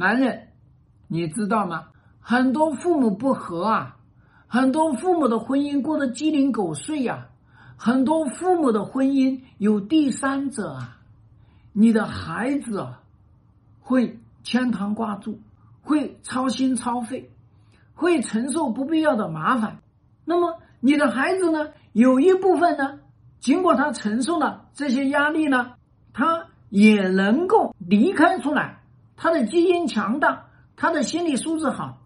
男人，你知道吗？很多父母不和啊，很多父母的婚姻过得鸡零狗碎呀，很多父母的婚姻有第三者啊，你的孩子啊，会牵肠挂肚，会操心操肺，会承受不必要的麻烦。那么你的孩子呢？有一部分呢，经过他承受了这些压力呢，他也能够离开出来，他的基因强大，他的心理素质好。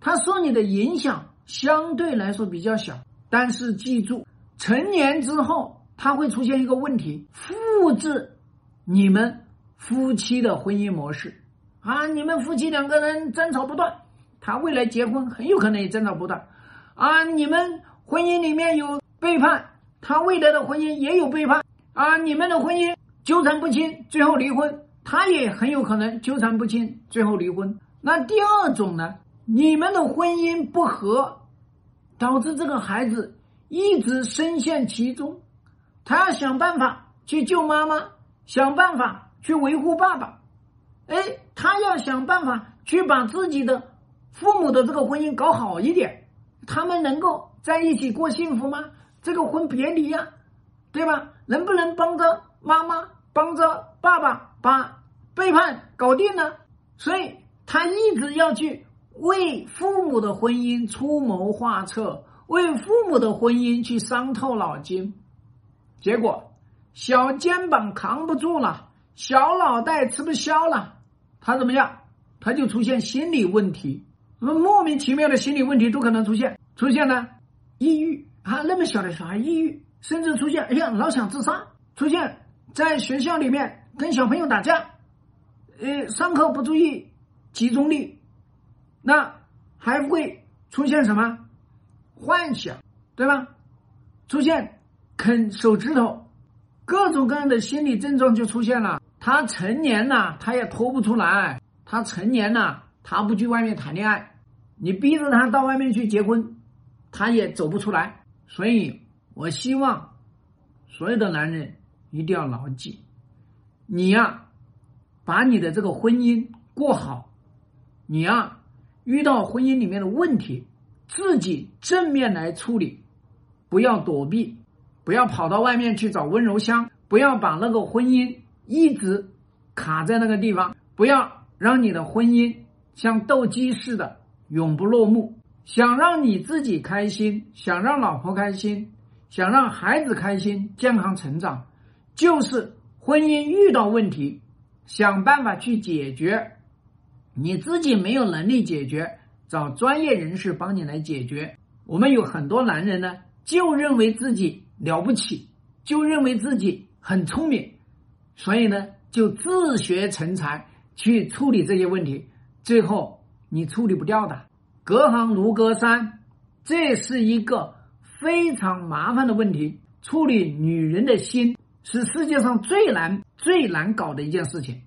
他受你的影响相对来说比较小，但是记住，成年之后他会出现一个问题，复制你们夫妻的婚姻模式啊！你们夫妻两个人争吵不断，他未来结婚很有可能也争吵不断啊！你们婚姻里面有背叛，他未来的婚姻也有背叛啊！你们的婚姻纠缠不清，最后离婚，他也很有可能纠缠不清，最后离婚。那第二种呢？你们的婚姻不和，导致这个孩子一直深陷其中，他要想办法去救妈妈，想办法去维护爸爸，哎，他要想办法去把自己的父母的这个婚姻搞好一点，他们能够在一起过幸福吗？这个婚别离呀，对吧？能不能帮着妈妈，帮着爸爸把背叛搞定呢？所以他一直要去。为父母的婚姻出谋划策，为父母的婚姻去伤透脑筋，结果小肩膀扛不住了，小脑袋吃不消了，他怎么样？他就出现心理问题，那么莫名其妙的心理问题都可能出现，出现呢，抑郁啊，那么小的小孩抑郁，甚至出现哎呀老想自杀，出现在学校里面跟小朋友打架，呃，上课不注意集中力。那还会出现什么幻想，对吧？出现啃手指头，各种各样的心理症状就出现了。他成年了，他也脱不出来；他成年了，他不去外面谈恋爱，你逼着他到外面去结婚，他也走不出来。所以我希望所有的男人一定要牢记，你呀，把你的这个婚姻过好，你呀。遇到婚姻里面的问题，自己正面来处理，不要躲避，不要跑到外面去找温柔乡，不要把那个婚姻一直卡在那个地方，不要让你的婚姻像斗鸡似的永不落幕。想让你自己开心，想让老婆开心，想让孩子开心、健康成长，就是婚姻遇到问题，想办法去解决。你自己没有能力解决，找专业人士帮你来解决。我们有很多男人呢，就认为自己了不起，就认为自己很聪明，所以呢，就自学成才去处理这些问题，最后你处理不掉的。隔行如隔山，这是一个非常麻烦的问题。处理女人的心是世界上最难、最难搞的一件事情。